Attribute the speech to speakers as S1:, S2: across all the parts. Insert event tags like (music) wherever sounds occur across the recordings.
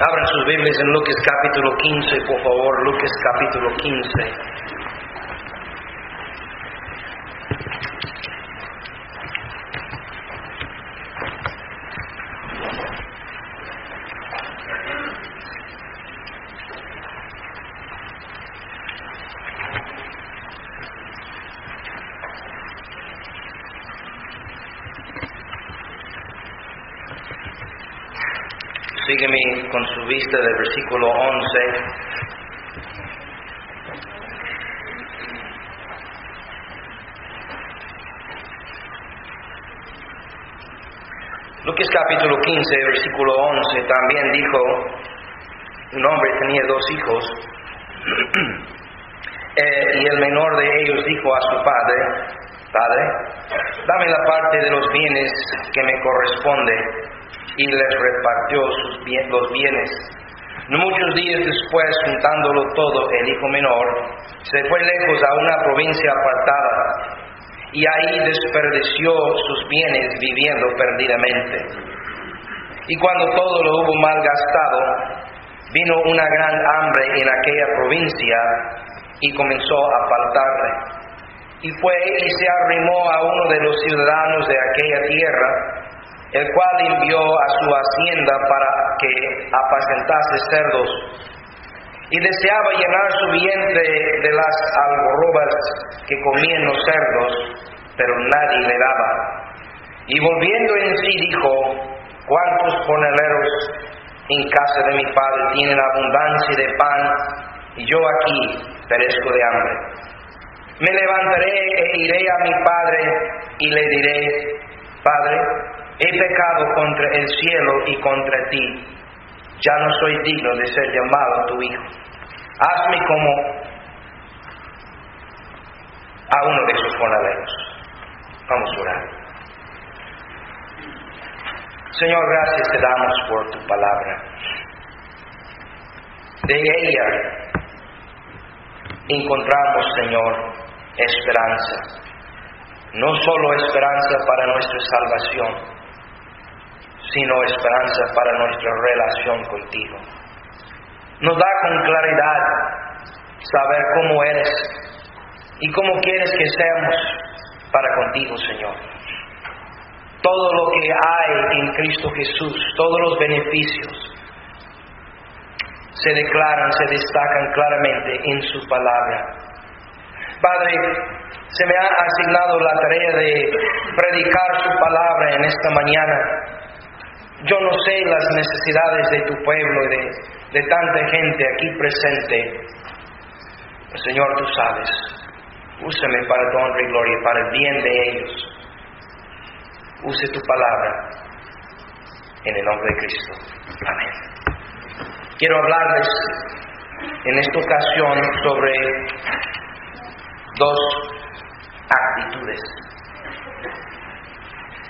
S1: Abran sus Biblias en Lucas capítulo 15, por favor, Lucas capítulo 15. Sígueme con su vista del versículo 11. Lucas capítulo 15, versículo 11, también dijo, un hombre tenía dos hijos, (clears throat) eh, y el menor de ellos dijo a su padre, Padre, dame la parte de los bienes que me corresponde, y les repartió sus bien- los bienes. No muchos días después, juntándolo todo, el hijo menor se fue lejos a una provincia apartada y ahí desperdició sus bienes viviendo perdidamente. Y cuando todo lo hubo malgastado, vino una gran hambre en aquella provincia y comenzó a faltarle. Y fue y se arrimó a uno de los ciudadanos de aquella tierra, el cual envió a su hacienda para que apacentase cerdos. Y deseaba llenar su vientre de las algarrobas que comían los cerdos, pero nadie le daba. Y volviendo en sí dijo, ¿cuántos jornaleros en casa de mi padre tienen abundancia de pan y yo aquí perezco de hambre? Me levantaré e iré a mi padre y le diré, Padre, he pecado contra el cielo y contra ti. Ya no soy digno de ser llamado tu hijo. Hazme como a uno de esos jornaleros. Vamos a orar. Señor, gracias te damos por tu palabra. De ella encontramos, Señor, esperanza. No solo esperanza para nuestra salvación, sino esperanza para nuestra relación contigo. Nos da con claridad saber cómo eres y cómo quieres que seamos para contigo, Señor. Todo lo que hay en Cristo Jesús, todos los beneficios, se declaran, se destacan claramente en su palabra. Padre, se me ha asignado la tarea de predicar su palabra en esta mañana. Yo no sé las necesidades de tu pueblo y de, de tanta gente aquí presente. Señor, tú sabes. Úsame para tu honra y gloria, para el bien de ellos. Use tu palabra en el nombre de Cristo. Amén. Quiero hablarles en esta ocasión sobre dos actitudes.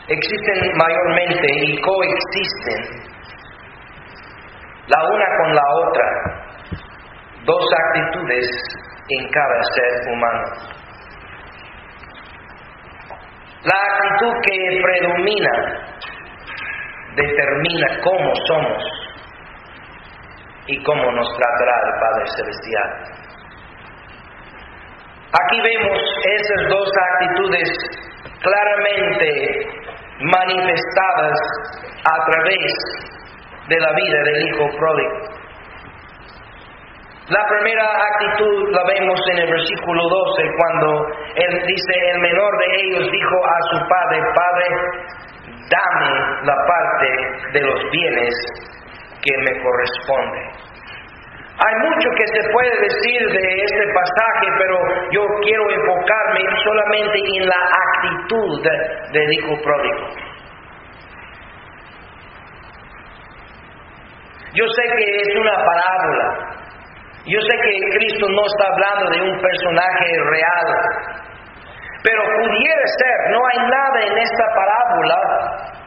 S1: Existen mayormente y coexisten la una con la otra, dos actitudes en cada ser humano. La actitud que predomina determina cómo somos y cómo nos tratará el Padre Celestial. Aquí vemos esas dos actitudes claramente manifestadas a través de la vida del Hijo pródigo. La primera actitud la vemos en el versículo 12, cuando él dice, el menor de ellos dijo a su padre, Padre, dame la parte de los bienes que me corresponde. Hay mucho que se puede decir de este pasaje, pero yo quiero enfocarme solamente en la actitud del hijo pródigo. Yo sé que es una parábola. Yo sé que Cristo no está hablando de un personaje real. Pero pudiera ser, no hay nada en esta parábola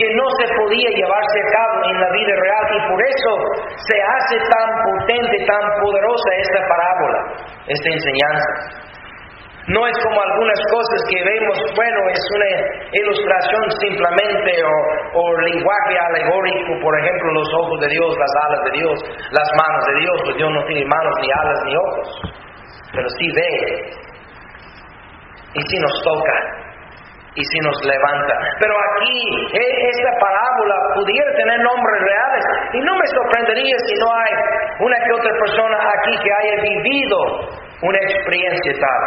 S1: que no se podía llevarse a cabo en la vida real y por eso se hace tan potente, tan poderosa esta parábola, esta enseñanza. No es como algunas cosas que vemos, bueno, es una ilustración simplemente o, o, lenguaje alegórico, por ejemplo, los ojos de Dios, las alas de Dios, las manos de Dios, pues Dios no tiene manos, ni alas, ni ojos, pero sí ve. Y sí nos toca, y sí nos levanta. Pero aquí, e, esta parábola pudiera tener nombres reales, y no me sorprendería si no hay una que otra persona aquí que haya vivido una experiencia tal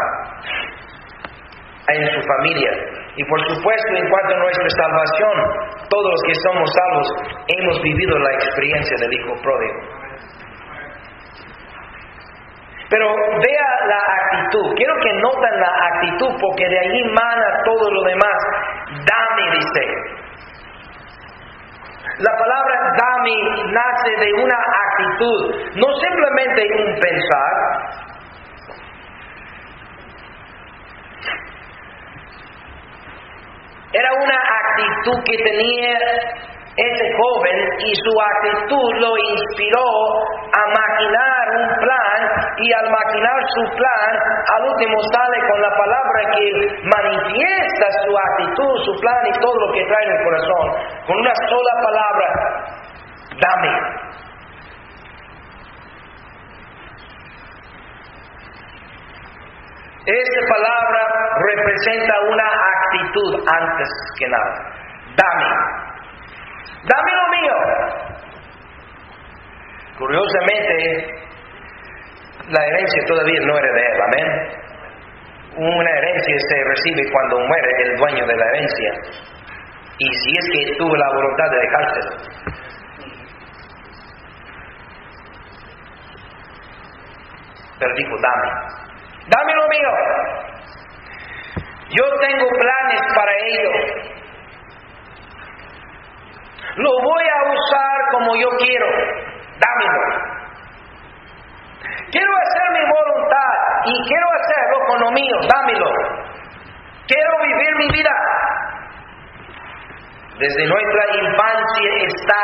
S1: en su familia. Y por supuesto, en cuanto a nuestra salvación, todos los que somos salvos hemos vivido la experiencia del Hijo pródigo. Pero vea la actitud. Quiero que noten la actitud porque de ahí mana todo lo demás. Dame, dice. La palabra dame nace de una actitud, no simplemente un pensar, Era una actitud que tenía ese joven y su actitud lo inspiró a maquinar un plan y al maquinar su plan, al último sale con la palabra que manifiesta su actitud, su plan y todo lo que trae en el corazón. Con una sola palabra, dame. Esta palabra representa una actitud antes que nada. Dame. Dame lo mío. Curiosamente, la herencia todavía no era de él, amén. Una herencia se recibe cuando muere el dueño de la herencia. Y si es que tuvo la voluntad de dejárselo. Pero dijo, dame. Dame lo mío. Yo tengo planes para ello. Lo voy a usar como yo quiero. Dámelo. Quiero hacer mi voluntad y quiero hacerlo con lo mío. Dámelo. Quiero vivir mi vida. Desde nuestra infancia está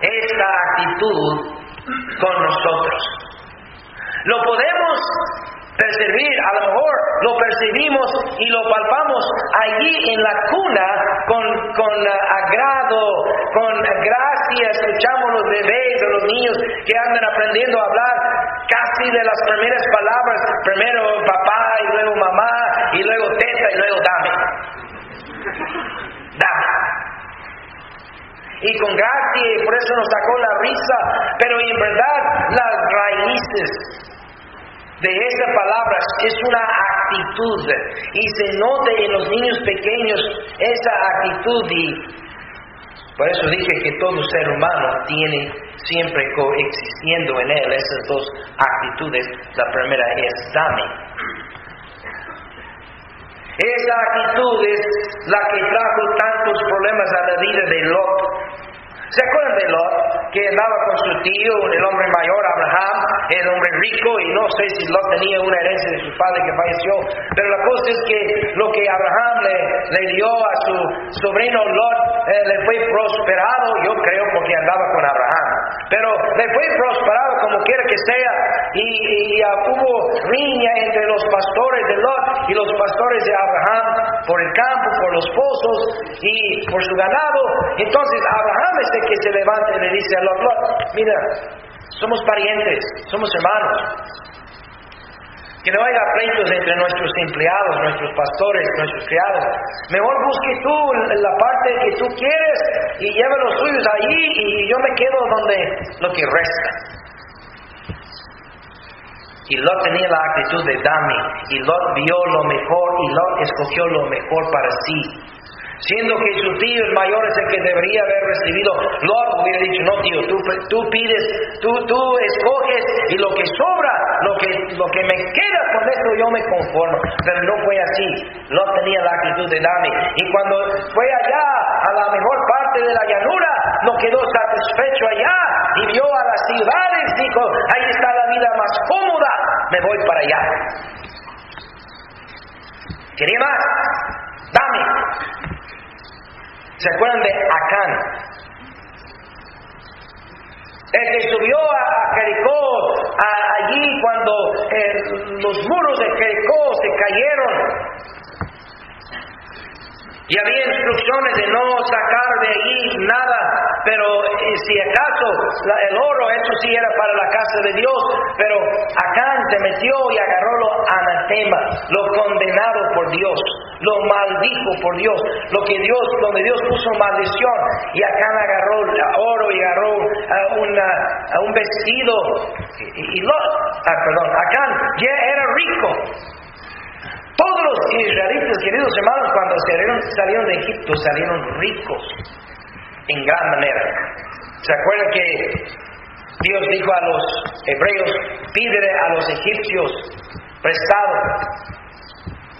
S1: esta actitud con nosotros. Lo podemos percibir, a lo mejor lo percibimos y lo palpamos allí en la cuna con, con uh, agrado, con gracia, escuchamos los bebés los niños que andan aprendiendo a hablar casi de las primeras palabras, primero papá y luego mamá y luego teta y luego dame. Dame. Y con gracia, y por eso nos sacó la risa, pero en verdad las raíces de esa palabra es una actitud y se nota en los niños pequeños esa actitud y por eso dije que todo ser humano tiene siempre coexistiendo en él esas dos actitudes. La primera es dame. Esa actitud es la que trajo tantos problemas a la vida de Lot. ¿Se acuerdan de Lot? Que andaba con su tío, el hombre mayor, Abraham, el hombre rico, y no sé si Lot tenía una herencia de su padre que falleció, pero la cosa es que lo que Abraham le, dio a su sobrino Lot eh, le fue prosperado, yo creo, porque andaba con Abraham. Pero le fue prosperado como quiera que sea, y, hubo riña entre los pastores de Lot y los pastores de Abraham por el campo, por los pozos y por su ganado. Entonces Abraham es que se levante y le dice a Lot, mira, somos parientes, somos hermanos. Que no haya pleitos entre nuestros empleados, nuestros pastores, nuestros criados. Mejor busque tú la parte que tú quieres y lleve los suyos allí y yo me quedo donde lo que resta. Y Lot tenía la actitud de dame, y Lot vio lo mejor, y Lot escogió lo mejor para sí siendo que su tío el mayor es el que debería haber recibido. Lot hubiera dicho, no tío, tú, tú pides, tú, tú escoges y lo que sobra, lo que, lo que me queda con esto yo me conformo. Pero no fue así. Lot tenía la actitud de dame. Y cuando fue allá, a la mejor parte de la llanura, no quedó satisfecho allá y vio a las ciudades, dijo, ahí está la vida más cómoda, me voy para allá. ¿Quería más? Dame. ¿Se acuerdan de Acán? El que subió a Jericó, allí cuando eh, los muros de Jericó se cayeron, y había instrucciones de no sacar de allí nada, pero si acaso el oro, eso sí era para la casa de Dios, pero Acán se metió y agarró lo anatema, lo condenado por Dios, lo maldijo por Dios, lo que Dios, donde Dios puso maldición, y Acán agarró oro y agarró a, un vestido, y, lo, ah, perdón, Acán ya era rico, todos los israelitas, queridos hermanos, cuando salieron, de Egipto, salieron ricos en gran manera. ¿Se acuerdan que Dios dijo a los hebreos, pídele a los egipcios prestado?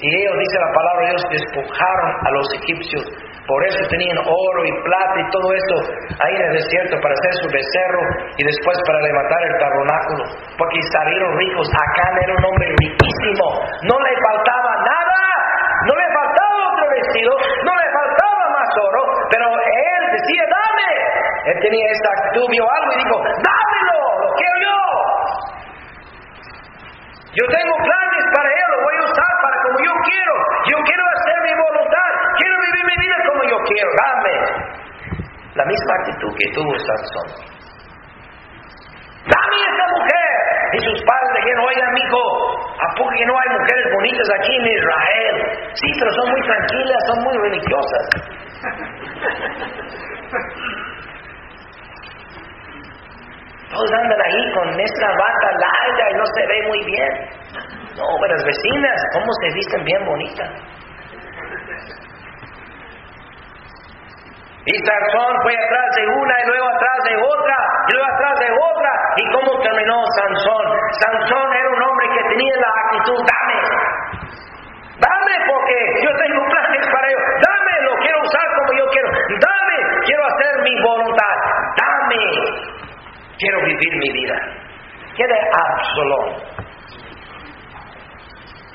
S1: Y ellos, dice la palabra de despojaron a los egipcios por eso tenían oro y plata y todo esto ahí en el desierto para hacer su becerro y después para levantar el tabernáculo. Porque salieron ricos. Acá era un hombre riquísimo. No le faltaba nada. No le faltaba otro vestido. No le faltaba más oro. Pero él decía, dame. Él tenía esta actitud, vio algo y dijo, dámelo. Lo quiero yo. Yo tengo planes para él. Lo voy a usar para como yo quiero. Yo quiero hacer mi voluntad. Quiero vivir mi vida como yo quiero, dame. La misma actitud que tuvo Sansón. Dame esa mujer. Y sus padres dijeron, oiga, amigo, ¿a poco que no hay mujeres bonitas aquí en Israel? Sí, pero son muy tranquilas, son muy religiosas. Todos andan ahí con esta bata larga y no se ve muy bien. No, pero las vecinas, ¿cómo se visten bien bonitas? Y Sansón fue atrás de una y luego atrás de otra y luego atrás de otra. ¿Y cómo terminó Sansón? Sansón era un hombre que tenía la actitud, dame. Dame porque yo tengo planes para ello. Dame, lo quiero usar como yo quiero. Dame, quiero hacer mi voluntad. Dame, quiero vivir mi vida. ¿Qué de Absalón?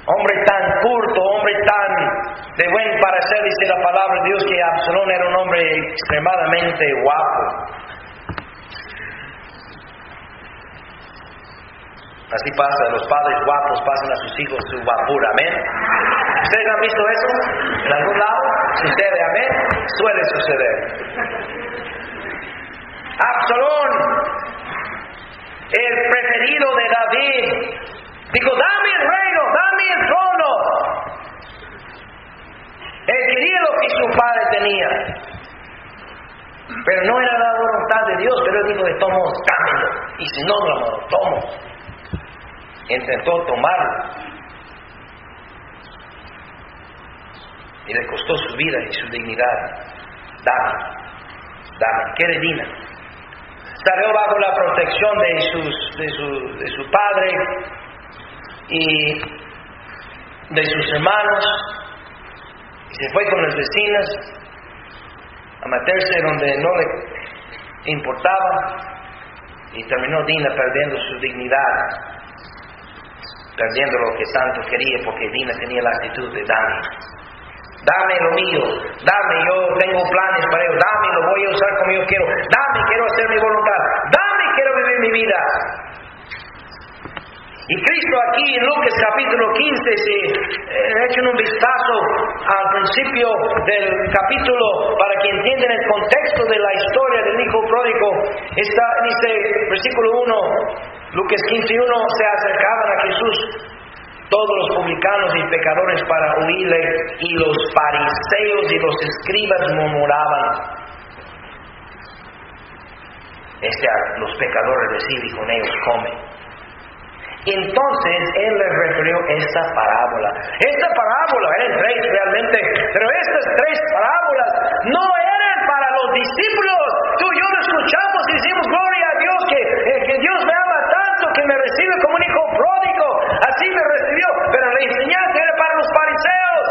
S1: Hombre tan curto, hombre tan de buen parecer, dice la palabra de Dios, que Absalón era un hombre extremadamente guapo. Así pasa, los padres guapos pasan a sus hijos su guapura, amén. ¿Ustedes han visto eso? ¿En algún lado? ¿Sucede, amén? Suele suceder. Absalón, el preferido de David, Dijo, dame el reino, dame el trono. Él quería lo que su padre tenía. Pero no era la voluntad de Dios, pero él dijo, de tomo, dámelo. Y si no, no lo tomo. Intentó tomarlo. Y le costó su vida y su dignidad. Dame, dame. ¿Qué divina? Salió bajo la protección de, sus, de, su, de su padre, y de sus hermanos y se fue con las vecinas a meterse donde no le importaba y terminó Dina perdiendo su dignidad, perdiendo lo que tanto quería porque Dina tenía la actitud de dame, dame lo mío, dame, yo tengo planes para ello, dame, lo voy a usar como yo quiero, dame, quiero hacer mi voluntad, dame, quiero vivir mi vida. Y Cristo aquí en Lucas capítulo 15, si eh, echen un vistazo al principio del capítulo para que entiendan el contexto de la historia del hijo pródigo, está, dice versículo 1, Lucas 15, 1, se acercaban a Jesús todos los publicanos y pecadores para huirle y los fariseos y los escribas murmuraban. Este, los pecadores reciben y con ellos comen. Entonces él les refirió esta parábola. Esta parábola eran tres realmente, pero estas tres parábolas no eran para los discípulos. Tú y yo lo escuchamos y decimos, gloria a Dios, que, eh, que Dios me ama tanto, que me recibe como un hijo pródigo. Así me recibió, pero la enseñanza era para los fariseos.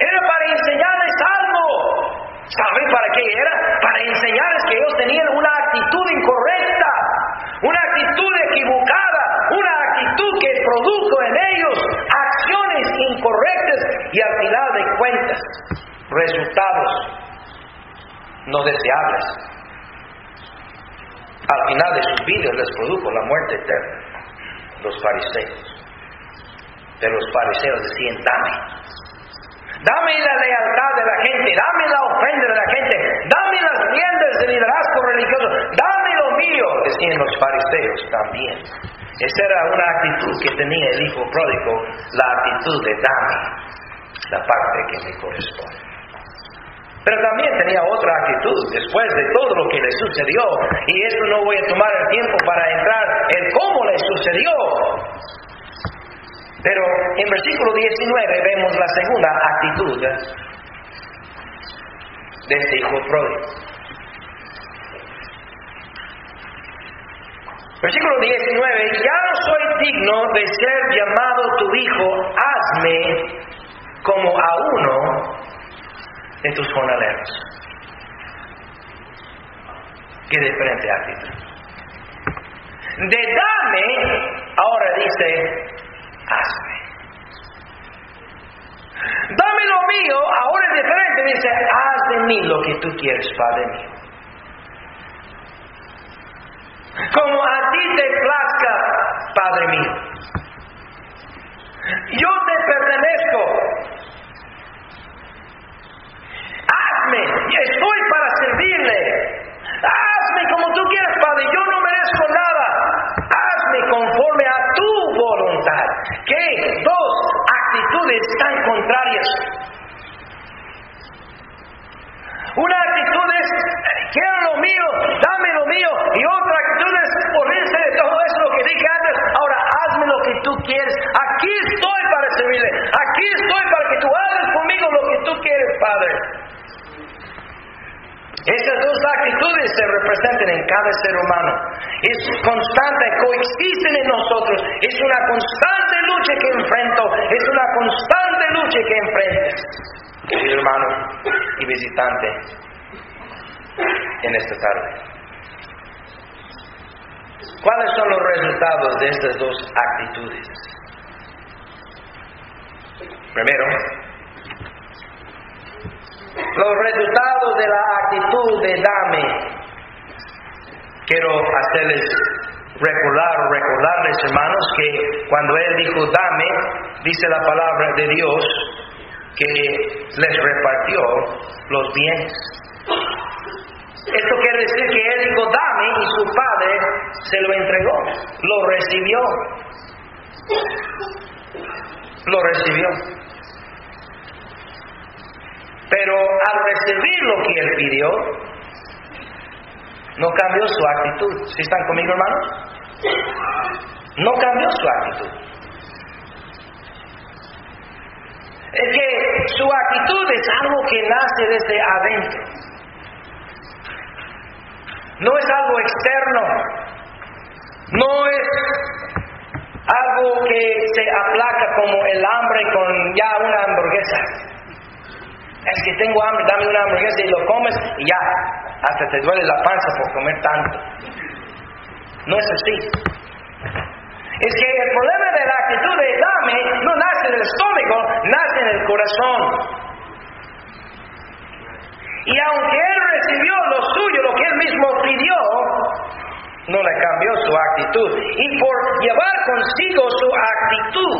S1: Era para enseñarles algo. ¿Saben para qué era? Para enseñarles que ellos tenían una actitud incorrecta, una actitud equivocada, una actitud que produjo en ellos acciones incorrectas y al final de cuentas, resultados no deseables. Al final de sus vidas les produjo la muerte eterna, los fariseos. De los fariseos decían, dame. Dame la lealtad de la gente, dame la ofrenda de la gente, dame las riendas del liderazgo religioso, dame lo mío, decían los fariseos también. Esa era una actitud que tenía el hijo pródigo, la actitud de dame la parte que me corresponde. Pero también tenía otra actitud después de todo lo que le sucedió. Y esto no voy a tomar el tiempo para entrar en cómo le sucedió. Pero en versículo 19 vemos la segunda actitud de este hijo pródigo. Versículo 19, ya no soy digno de ser llamado tu hijo, hazme como a uno de tus jornaleros. Qué diferente actitud. De dame, ahora dice, hazme. Dame lo mío, ahora es diferente, dice, haz de mí lo que tú quieres, Padre mío. Como a ti te plazca, Padre mío. Yo te pertenezco. Hazme, estoy para servirle. Hazme como tú quieras, Padre. Yo no merezco nada. Hazme conforme a tu voluntad. ¿Qué? Dos actitudes Una actitud es, quiero lo mío, dame lo mío. Y otra actitud es, ponerse de todo eso lo que dije antes. Ahora hazme lo que tú quieres. Aquí estoy para servirle. Aquí estoy para que tú hagas conmigo lo que tú quieres, Padre. Esas dos actitudes se representan en cada ser humano. Es constante, coexisten en nosotros. Es una constante lucha que enfrento. Es una constante lucha que enfrentes, querido hermano y visitante, en esta tarde. ¿Cuáles son los resultados de estas dos actitudes? Primero, los resultados de la actitud de dame. Quiero hacerles recordar o recordarles, hermanos, que cuando Él dijo dame, dice la palabra de Dios que les repartió los bienes. Esto quiere decir que Él dijo dame y su padre se lo entregó, lo recibió. Lo recibió. Pero al recibir lo que él pidió, no cambió su actitud. ¿Sí están conmigo, hermanos? No cambió su actitud. Es que su actitud es algo que nace desde adentro. No es algo externo. No es algo que se aplaca como el hambre con ya una hamburguesa. Es que tengo hambre, dame una hamburguesa y lo comes y ya, hasta te duele la panza por comer tanto. No es así. Es que el problema de la actitud de dame no nace en el estómago, nace en el corazón. Y aunque él recibió lo suyo, lo que él mismo pidió, no le cambió su actitud. Y por llevar consigo su actitud,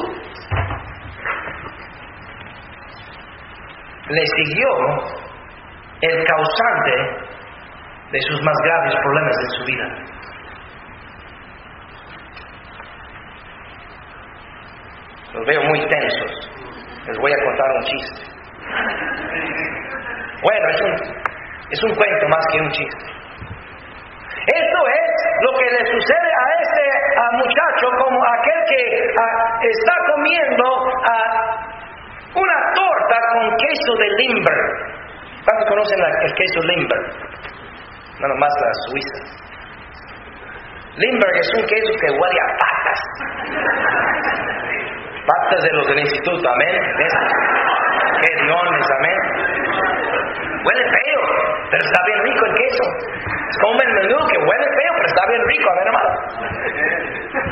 S1: le siguió el causante de sus más graves problemas en su vida. Los veo muy tensos. Les voy a contar un chiste. Bueno, es un, es un cuento más que un chiste. Esto es lo que le sucede a este muchacho como aquel que está comiendo una torta con queso de Limber. ¿Cuántos conocen el queso Limber? Nada más la Suiza. Limberg es un queso que huele a patas. Patas de los del instituto, amén. Que amén. Huele feo, pero está bien rico el queso. Es como el menú que huele feo, pero está bien rico, amén, hermano.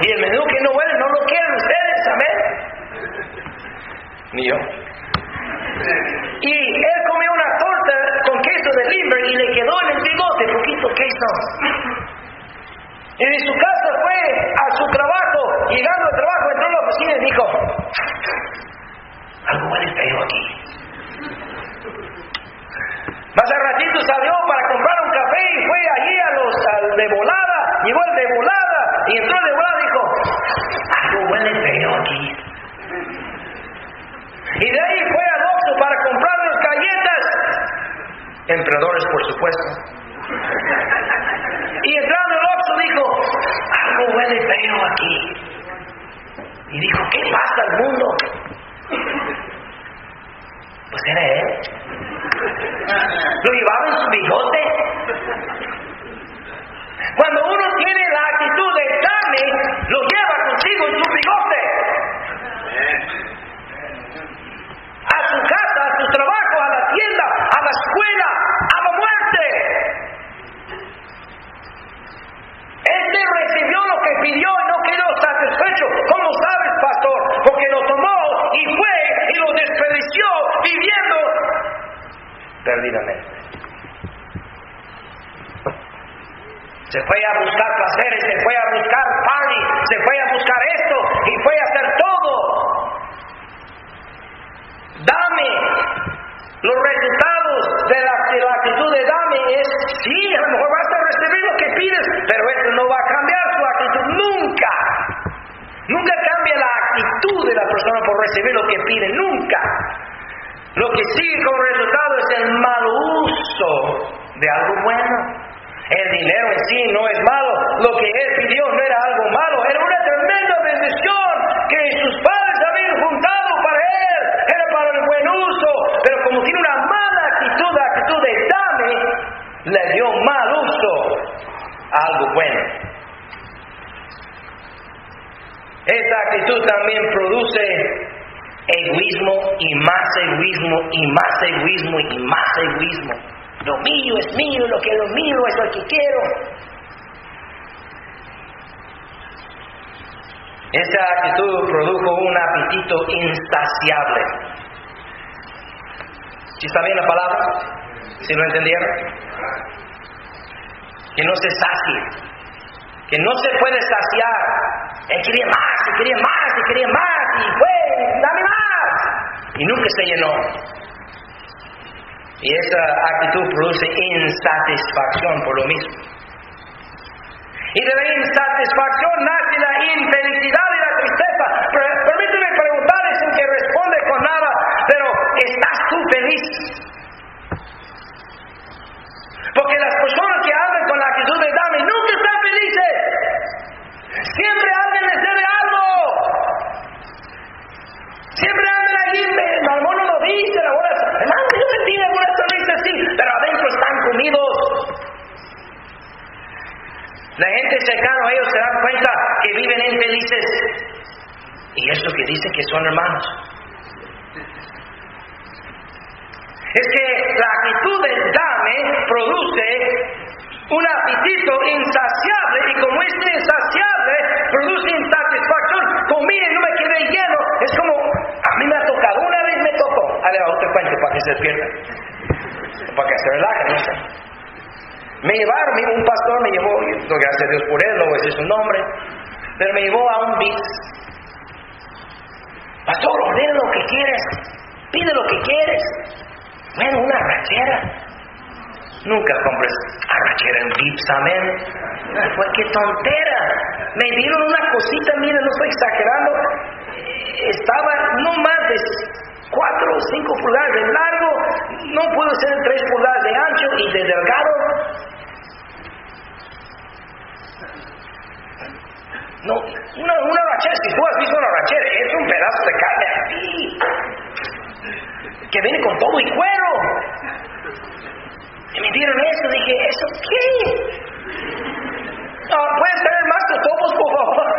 S1: Y el menú que no huele, no lo quieren ustedes, amén. Ni yo. Y él comió una torta con queso de Greenberg y le quedó en el bigote poquito queso. Y de su casa fue a su trabajo, llegando al trabajo entró a la oficina y dijo, algo huele feo aquí. Más al ratito salió para comprar un café y fue allí a los al de volada, llegó el de volada y entró el de volada y dijo, algo huele feo aquí. Y de ahí fue al Oxxo para comprar las galletas. Emperadores, por supuesto. Y entrando al Oxxo dijo, algo huele feo Y dijo, ¿qué pasa al mundo? Pues era él. Lo llevaba en su bigote. Cuando uno tiene la actitud de dame, lo lleva consigo en su bigote. A su casa, a su trabajo, a la tienda, a la escuela, a la muerte. Este recibió lo que pidió quedó satisfecho. ¿Cómo sabes, pastor? Porque lo tomó y fue y lo desperdició viviendo perdidamente. Se fue a buscar placeres, se fue a buscar party, se fue a buscar esto y fue a hacer todo. Dame. Los resultados de la, de la actitud de dame es, sí, a lo mejor vas a recibir lo que pides, pero esto no va a nunca. Nunca cambia la actitud de la persona por recibir lo que pide, nunca. Lo que sigue como resultado es el mal uso de algo bueno. El dinero en sí no es malo. Lo que él pidió no era algo malo. Era una tremenda bendición que sus padres habían juntado para él. Era para el buen uso. Pero como tiene una mala actitud, la actitud de dame, le dio mal uso a algo bueno. Esta actitud también produce egoísmo y más egoísmo y más egoísmo y más egoísmo. Lo mío es mío, lo que es lo mío es lo que quiero. Esta actitud produjo un apetito insaciable. ¿Sí está la palabra? ¿Sí lo entendieron? Que no se sacie. Que no se puede saciar. Él quería más, y quería más, y quería más, y fue, dame más. Y nunca se llenó. Y esa actitud produce insatisfacción por lo mismo. Y de la insatisfacción nace la infelicidad y la tristeza. Permíteme preguntarle sin que responde con nada, pero ¿estás tú feliz? Porque las personas que hablan con la actitud de dame nunca están felices. Siempre alguien les debe algo. Siempre andan allí, algunos lo dicen, ahora, hermano, yo sentí alguna sonrisa así, pero adentro están comidos. La gente cercana a ellos se dan cuenta que viven infelices. Y esto que dicen que son hermanos. Es que la actitud del produce un apetito insaciable y como es insaciable produce insatisfacción. Comí y no me quedé lleno. Es como, a mí me ha tocado, una vez me tocó. A ver, otro cuento para que se despierta. Para que se relaje, no. Me llevaron, un pastor me llevó, gracias a Dios por él, no voy a decir su nombre, pero me llevó a un beat. Pastor, ordena lo que quieres, pide lo que quieres. Bueno, una arrachera. Nunca compres arrachera en Vips, amén. Fue qué tontera. Me dieron una cosita, mire, no estoy exagerando. Estaba no más de 4 o 5 pulgadas de largo, no pudo ser 3 pulgadas de ancho y de delgado. No, una, una arrachera, si tú has visto una arrachera, es un pedazo de carne así que viene con todo y cuero. Y me dieron eso, dije, ¿eso qué? Ah, ¿Puedes traer más totopos, por favor? (laughs)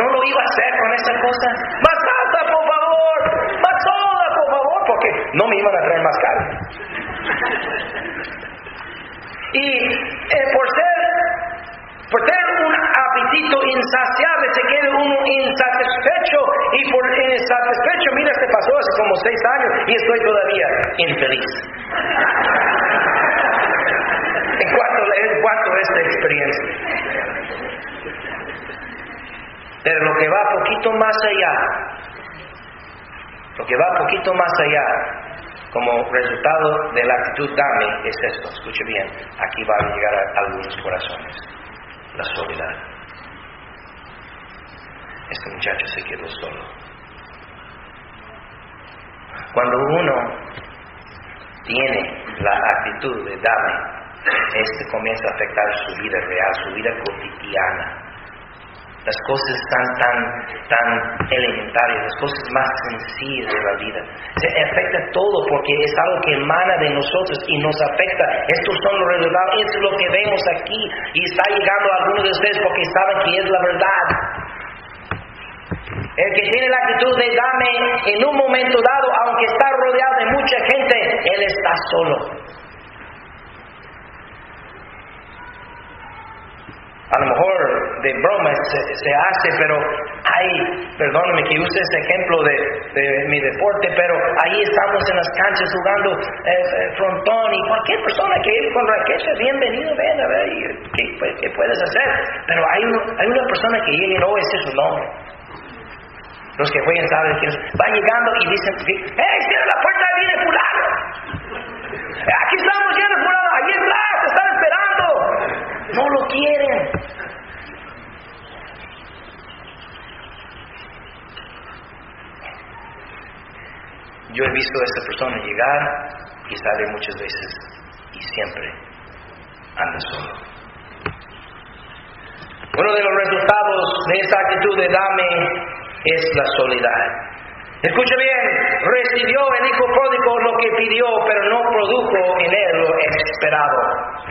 S1: no lo iba a hacer con esa cosa. Más salsa, por favor. Más soda, por favor, porque no me iban a traer más carne. Y eh, por ser por tener un apetito insaciable se queda uno insatisfecho y por esa satisfecho, mira, este pasó hace como seis años y estoy todavía infeliz. en cuanto, en cuanto a esta experiencia. Pero lo que va poquito más allá, lo que va poquito más allá, como resultado de la actitud dame, es esto, escuche bien, aquí va a llegar a algunos corazones, la soledad. Este muchacho se quedó solo. Cuando uno tiene la actitud de dame, este comienza a afectar su vida real, su vida cotidiana. Las cosas están tan, tan elementarias, las cosas más sencillas de la vida. Se afecta todo porque es algo que emana de nosotros y nos afecta. Estos son los resultados, esto es lo que vemos aquí y está llegando a algunos de ustedes porque saben que es la verdad. El que tiene la actitud de dame en un momento dado, aunque está rodeado de mucha gente, él está solo. a lo mejor de broma se, hace, pero hay, perdóname que use ese ejemplo de, mi deporte, pero ahí estamos en las canchas jugando eh, eh, frontón y cualquier persona que ir con raqueta, bienvenido, ven a ver ¿qué, puedes hacer. Pero hay, hay una persona que llega y no, ese es su nombre. Los que juegan saben que va llegando y dicen, ¡Hey, cierra la puerta, viene fulano! Aquí estamos, viene fulano, ahí está, te están esperando. No lo quieren. Yo he visto a esta persona llegar y sale muchas veces y siempre anda solo. Uno de los resultados de esa actitud de dame es la soledad. Escucha bien, recibió el hijo pródigo lo que pidió, pero no produjo en él lo esperado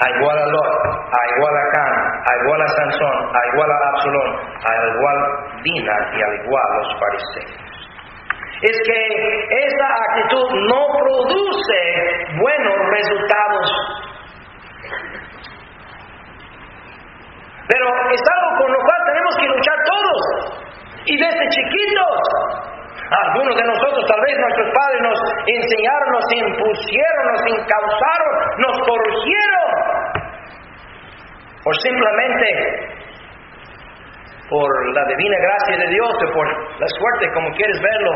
S1: a igual a Lot, a igual a Can, a igual a Sansón, a igual a Absalón, a igual Dina y al igual a los fariseos. Es que esa actitud no produce buenos resultados. Pero es algo con lo cual tenemos que luchar todos. Y desde chiquitos algunos de nosotros, tal vez nuestros padres nos enseñaron, nos impusieron, nos encausaron, nos corrigieron. O simplemente por la divina gracia de Dios o por la suerte, como quieres verlo,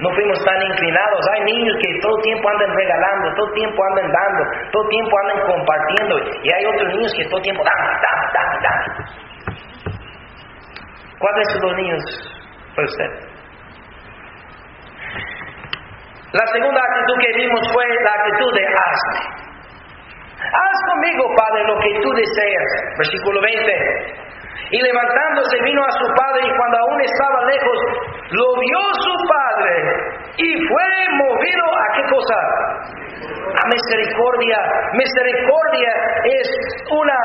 S1: no fuimos tan inclinados. Hay niños que todo el tiempo andan regalando, todo el tiempo andan dando, todo tiempo andan compartiendo. Y hay otros niños que todo el tiempo dan, dan. ¿Cuáles son los niños para usted? La segunda actitud que vimos fue la actitud de hazme. Haz conmigo, Padre, lo que tú deseas. Versículo 20. Y levantándose vino a su padre y cuando aún estaba lejos, lo vio su padre y fue movido a qué cosa? A misericordia. Misericordia es una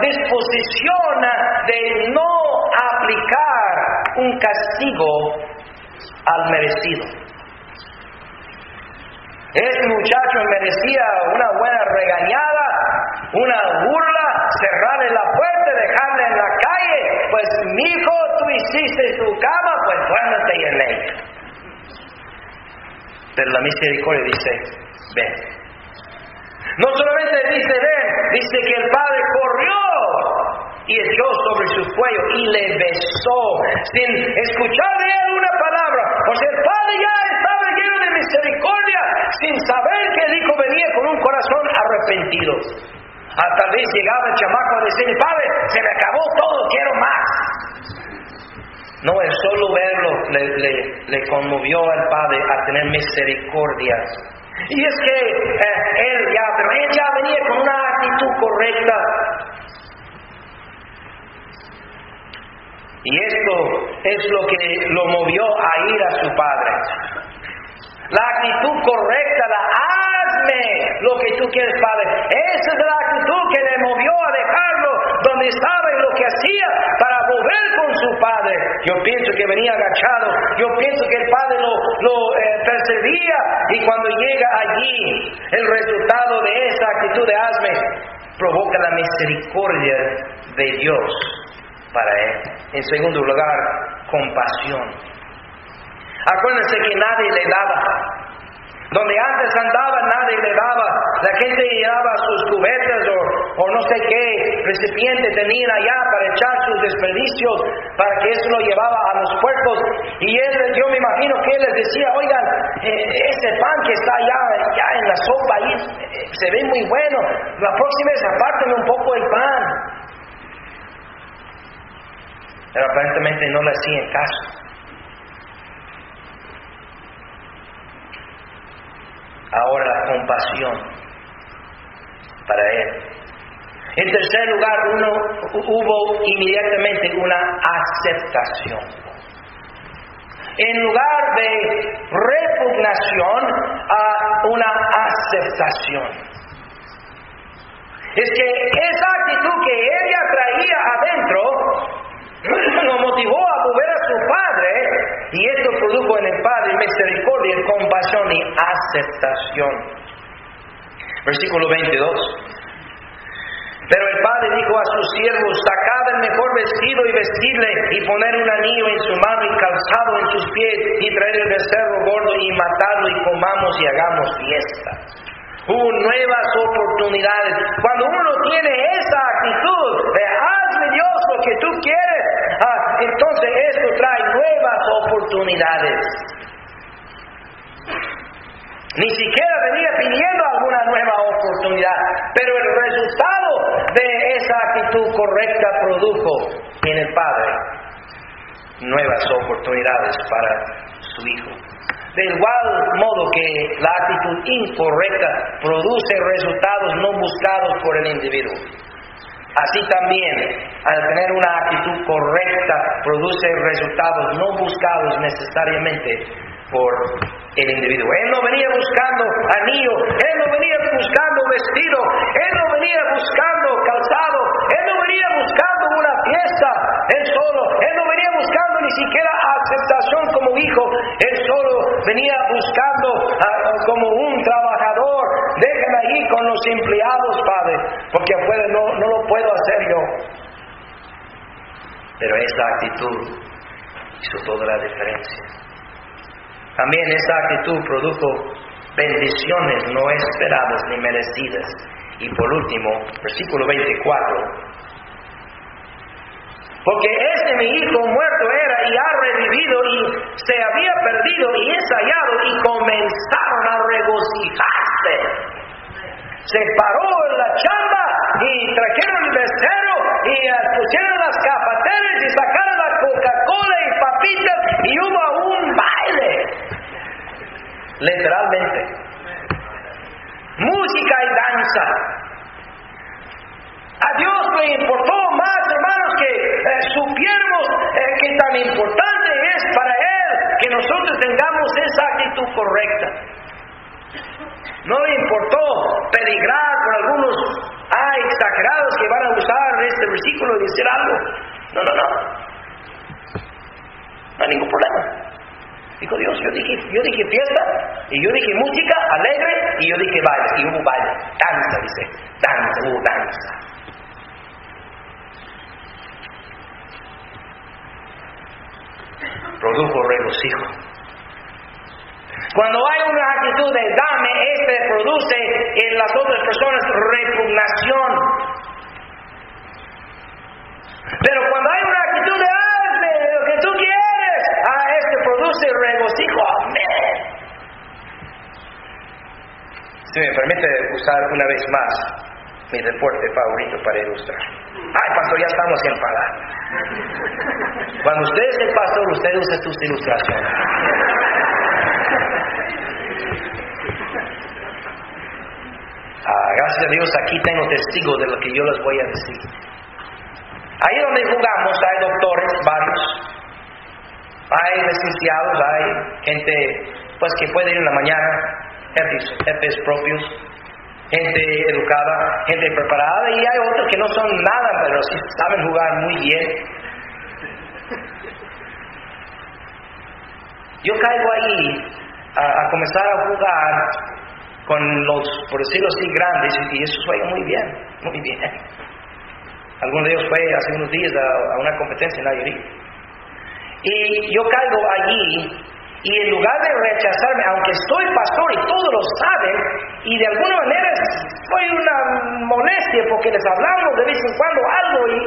S1: disposición de no aplicar un castigo al merecido. Ese muchacho merecía una buena regañada, una burla, cerrarle la puerta, dejarle en la calle. Pues, mi hijo, tú hiciste tu cama, pues duérmete en ella. Pero la misericordia dice, ven. No solamente dice ven, dice que el padre corrió y echó sobre su cuello y le besó sin escucharle una palabra. O sea, el padre ya estaba lleno de misericordia sin saber que el hijo venía con un corazón arrepentido. Hasta vez llegaba el chamaco a decirle, padre, se me acabó todo, quiero más. No, el solo verlo le, conmovió al padre a tener misericordia. Y es que eh, él ya, pero él ya venía con una actitud correcta. Y esto es lo que lo movió a ir a su padre. La actitud correcta, la hazme lo que tú quieres, Padre. Esa es la actitud que le movió estaba y lo que hacía para volver con su Padre. Yo pienso que venía agachado, yo pienso que el Padre lo, lo eh, percibía y cuando llega allí, el resultado de esa actitud de hazme provoca la misericordia de Dios para él. En segundo lugar, compasión. Acuérdense que nadie le daba. Donde antes andaba nadie le daba. La gente llevaba sus cubetas o, no sé qué recipiente tenían allá para echar sus desperdicios, para que eso lo llevaba a los puertos. Y él, yo me imagino que él les decía, oigan, eh, ese pan que está allá, ya en la sopa ahí, eh, se ve muy bueno. La próxima vez apártenme un poco el pan. Pero aparentemente no le hacían caso. ahora la compasión para él. En tercer lugar, uno, hubo inmediatamente una aceptación. En lugar de repugnación, a una aceptación. Es que esa actitud que ella traía adentro (clears throat) lo motivó a volver a su padre y esto produjo en el padre misericordia, compasión y aceptación. Versículo 22. Pero el padre dijo a sus siervos, sacad el mejor vestido y vestirle, y poner un anillo en su mano y calzado en sus pies, y traer el becerro gordo y matarlo, y comamos y hagamos fiesta. Hubo nuevas oportunidades. Cuando uno tiene esa actitud de Dios lo que tú quieres, ah, entonces esto trae nuevas oportunidades. Ni siquiera venía pidiendo alguna nueva oportunidad, pero el resultado de esa actitud correcta produjo en el Padre nuevas oportunidades para su Hijo. De igual modo que la actitud incorrecta produce resultados no buscados por el individuo. Así también, al tener una actitud correcta, produce resultados no buscados necesariamente por el individuo. Él no venía buscando anillo, él no venía buscando vestido, él no venía buscando calzado, él no venía buscando una fiesta, él solo, él no venía buscando ni siquiera aceptación como hijo, él solo venía buscando ah, como un trabajador, déjame ahí con los empleados, Padre, porque no, no lo puedo hacer yo. Pero esa actitud hizo toda la diferencia. También esa actitud produjo bendiciones no esperadas ni merecidas. Y por último, versículo 24. Porque este mi hijo muerto era y ha revivido y se había perdido y es hallado y comenzaron a regocijarse. Se paró en la chamba y trajeron el becerro y pusieron las cafeteras y sacaron la Coca-Cola y papitas y hubo un baile literalmente. Música y danza. A Dios le importó más, hermanos, que eh, supiéramos eh, que tan importante es para Él que nosotros tengamos esa actitud correcta. No le importó peligrar por algunos ah, exagerados que van a usar este versículo y decir algo. No, no, no. No hay ningún problema. Dijo Dios, yo dije, yo dije fiesta, y yo dije música alegre, y yo dije baile, y hubo baile, danza, dice, danza, hubo danza. Produjo regocijo. Cuando hay una actitud de dame, este produce en las otras personas repugnación. Pero cuando hay una actitud de hazme lo que tú quieres, a este produce regocijo. Amén. Si me permite usar una vez más mi deporte favorito para ilustrar. Ay, pastor, ya estamos en pagar. Cuando usted es el pastor, usted usa tus ilustraciones. Ah, gracias a Dios, aquí tengo testigos de lo que yo les voy a decir. Ahí donde jugamos hay doctores, varios, hay licenciados, hay gente pues que puede ir en la mañana, jefes, propios, gente educada, gente preparada y hay otros que no son nada, pero sí saben jugar muy bien. Yo caigo ahí a, comenzar a jugar con los, por decirlo así, grandes y eso juega muy bien, muy bien. Alguno de ellos fue hace unos días a, una competencia en Nayarit. Y yo caigo allí Y en lugar de rechazarme, aunque estoy pastor y todos lo saben, y de alguna manera fue una molestia porque les hablamos de vez en cuando algo y,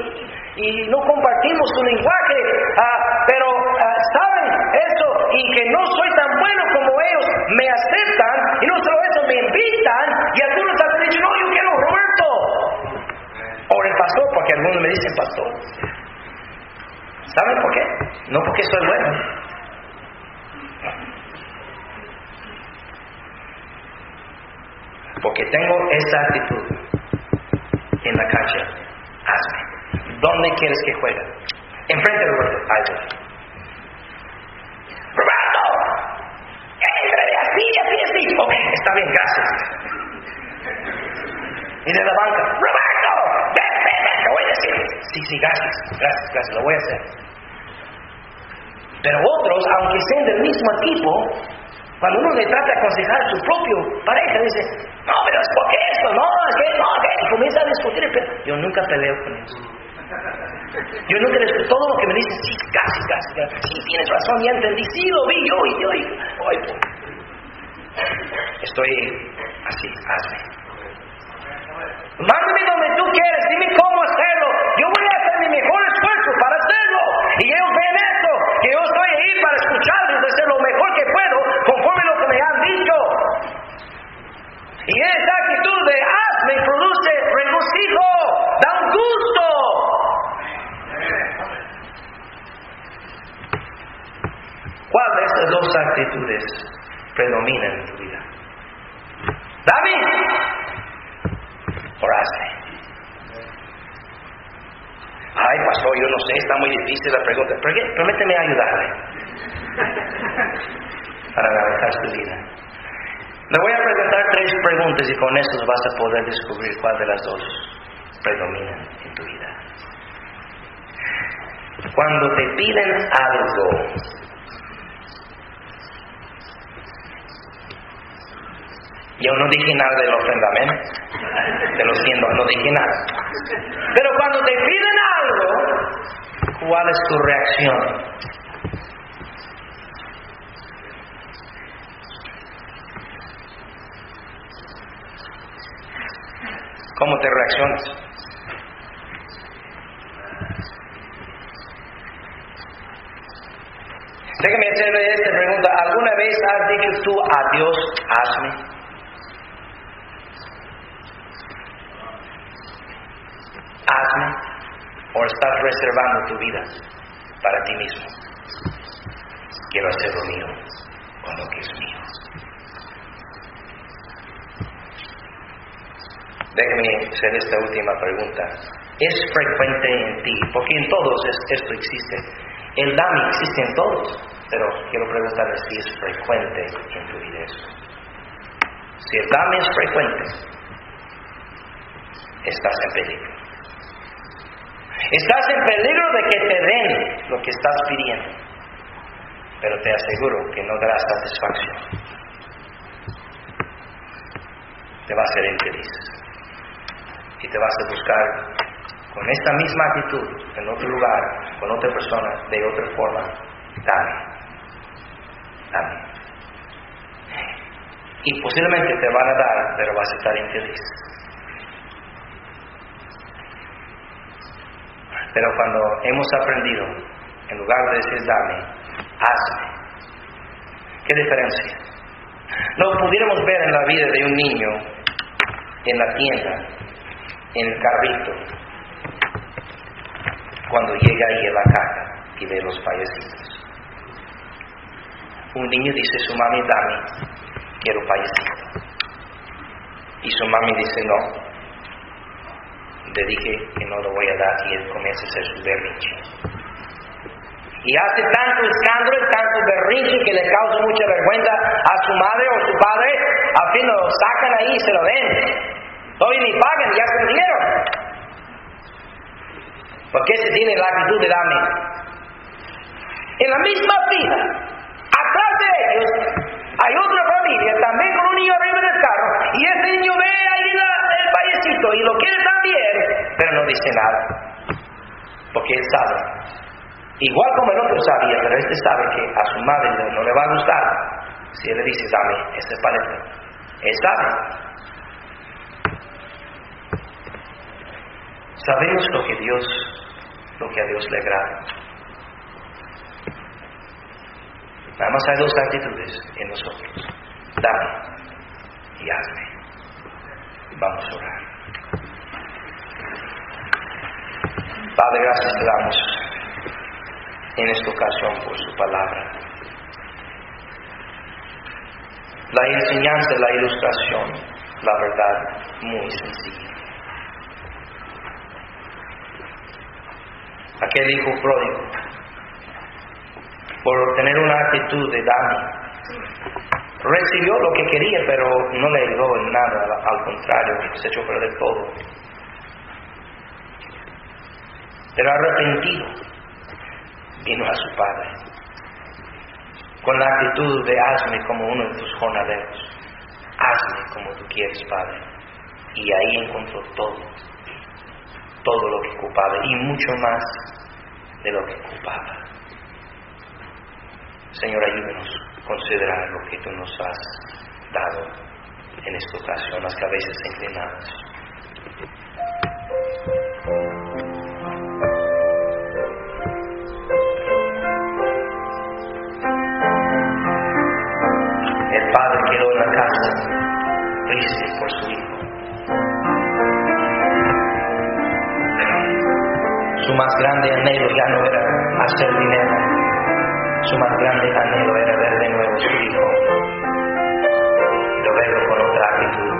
S1: y no compartimos su lenguaje, ah, pero ah, saben eso y que no soy tan bueno como ellos, me aceptan y no solo eso, me invitan y algunos han dicho, no, yo quiero Roberto. O el pastor, porque algunos me dicen pastor. ¿Saben por qué? No porque soy bueno porque tengo esa actitud en la cancha. Hazme. ¿Dónde quieres que juegue? Enfrente de Roberto. Voy. ¡Roberto! ¡Entra así, así, así! Ok, está bien, gracias. Y de la banca. ¡Roberto! Ven, ven, ven, te voy a decir. Sí, sí, gracias, gracias, gracias, lo voy a hacer. Pero otros, aunque sean del mismo equipo, cuando uno le trata de aconsejar a su propio pareja, dice, no, pero es porque esto, no, es que no, que comienza a discutir. Yo nunca peleo con eso. Yo nunca les todo lo que me dicen, sí, casi, casi, casi, sí, tienes razón, ya entendí, sí, lo vi yo yo, hoy, estoy así, hazme. Mándame donde tú quieres, dime cómo hacerlo. Yo voy a hacer mi mejor esfuerzo para hacerlo. Y ellos ven esto, ahí para escucharlos, de hacer lo mejor que puedo, conforme lo que me han dicho. Y esa actitud de hazme produce regocijo, da un gusto. ¿Cuál de estas dos actitudes predominan en tu vida? David, por hazme. Ay, pastor, yo no sé, está muy difícil la pregunta. Permíteme ayudarle para navegar tu vida. Le voy a preguntar tres preguntas y con eso vas a poder descubrir cuál de las dos predominan en tu vida. Cuando te piden algo, yo no dije nada de los de los siendo, no dije nada. Pero cuando te piden algo, ¿cuál es tu reacción? ¿Cómo te reaccionas? Déjame hacerle esta pregunta. ¿Alguna vez has dicho tú a Dios, hazme? Hazme. ¿O estás reservando tu vida para ti mismo? Quiero hacer lo mío con lo que es mío. Déjeme hacer esta última pregunta. ¿Es frecuente en ti? Porque en todos esto existe. El DAMI existe en todos, pero quiero preguntarle si es frecuente en tu vida eso. Si el DAMI es frecuente, estás en peligro. Estás en peligro de que te den lo que estás pidiendo, pero te aseguro que no dará satisfacción. Te va a hacer infeliz y te vas a buscar con esta misma actitud en otro lugar, con otra persona, de otra forma, dame, dame. Y posiblemente te van a dar, pero vas a estar infeliz. Pero cuando hemos aprendido, en lugar de decir dame, hazme. ¿Qué diferencia? Lo pudiéramos ver en la vida de un niño en la tienda en el carrito cuando llega ahí a la caja y ve los payasitos. Un niño dice, su mami, dame, quiero payasito. Y su mami dice, no. Le dije que no lo voy a dar y él comienza a hacer su berrinche. Y hace tanto escándalo, tanto berrinche que le causa mucha vergüenza a su madre o su padre, al fin lo sacan ahí y se lo den. Hoy ni pagan, ya se dieron. Porque se tiene la actitud de dame. En la misma fila, atrás de ellos, hay otra familia también con un niño arriba del carro. Y ese niño ve ahí y lo quiere también, pero no dice nada. Porque él sabe Igual como el otro sabía, pero este sabe que a su madre no le va a gustar. Si él le dice, dame este paleta, él sabe. Sabemos lo que Dios, lo que a Dios le agrada. Nada más hay dos actitudes en nosotros. Dame y hazme. Vamos a orar. Padre, gracias te damos en esta ocasión por su palabra. La enseñanza, la ilustración, la verdad, muy sencilla. Aquel hijo pródigo, por tener una actitud de dame, recibió lo que quería, pero no le ayudó en nada, al contrario, se echó perder todo. Pero arrepentido, vino a su padre, con la actitud de hazme como uno de tus jornaleros, hazme como tú quieres, Padre. Y ahí encontró todo, todo lo que ocupaba y mucho más de lo que ocupaba. Señor, ayúdenos a considerar lo que tú nos has dado en esta ocasión, las cabezas inclinadas. Más grande anhelo ya no era hacer dinero, su más grande anhelo era ver de nuevo a su hijo, pero verlo con otra actitud.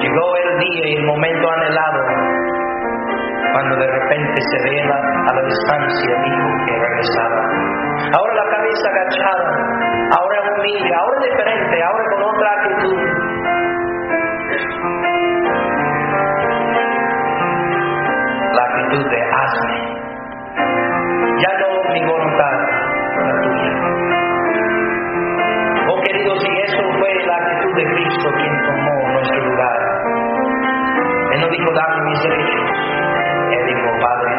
S1: Llegó el día y el momento anhelado cuando de repente se ve a la distancia el hijo que regresaba ahora la cabeza agachada, ahora humilde, ahora diferente, ahora con otra actitud. Actitud de hazme. Ya no mi voluntad, la tuya. Oh queridos, si eso fue la actitud de Cristo quien tomó nuestro lugar. Él no dijo dame mis derechos. Él dijo, Padre,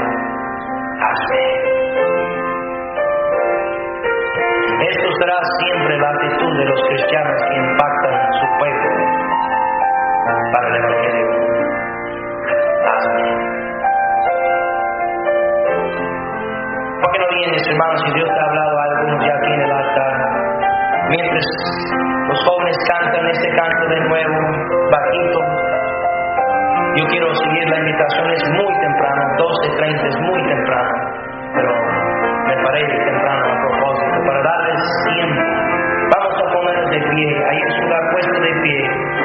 S1: hazme. Esto será siempre la actitud de los cristianos que impactan su pueblo para el Evangelio. ¿Por qué no vienes, hermanos? Si Dios te ha hablado a algunos ya aquí en el altar, mientras los jóvenes cantan este canto de nuevo, bajito, yo quiero seguir la invitación, es muy temprano, 12.30 es muy temprano, pero me parece temprano a propósito, para darles tiempo. Vamos a ponernos de pie, ahí es lugar puesto de pie,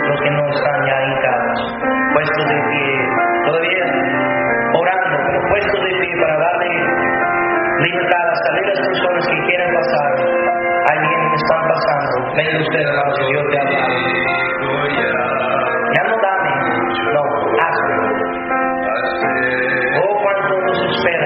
S1: los que no están ya hincados, puestos de pie, todavía orando, pero puestos de pie para darle libertad a las personas que quieran pasar. Alguien están pasando, venga usted, hermanos, que Dios te habla. Ya no dame, no, hazme. Oh, cuánto nos espera.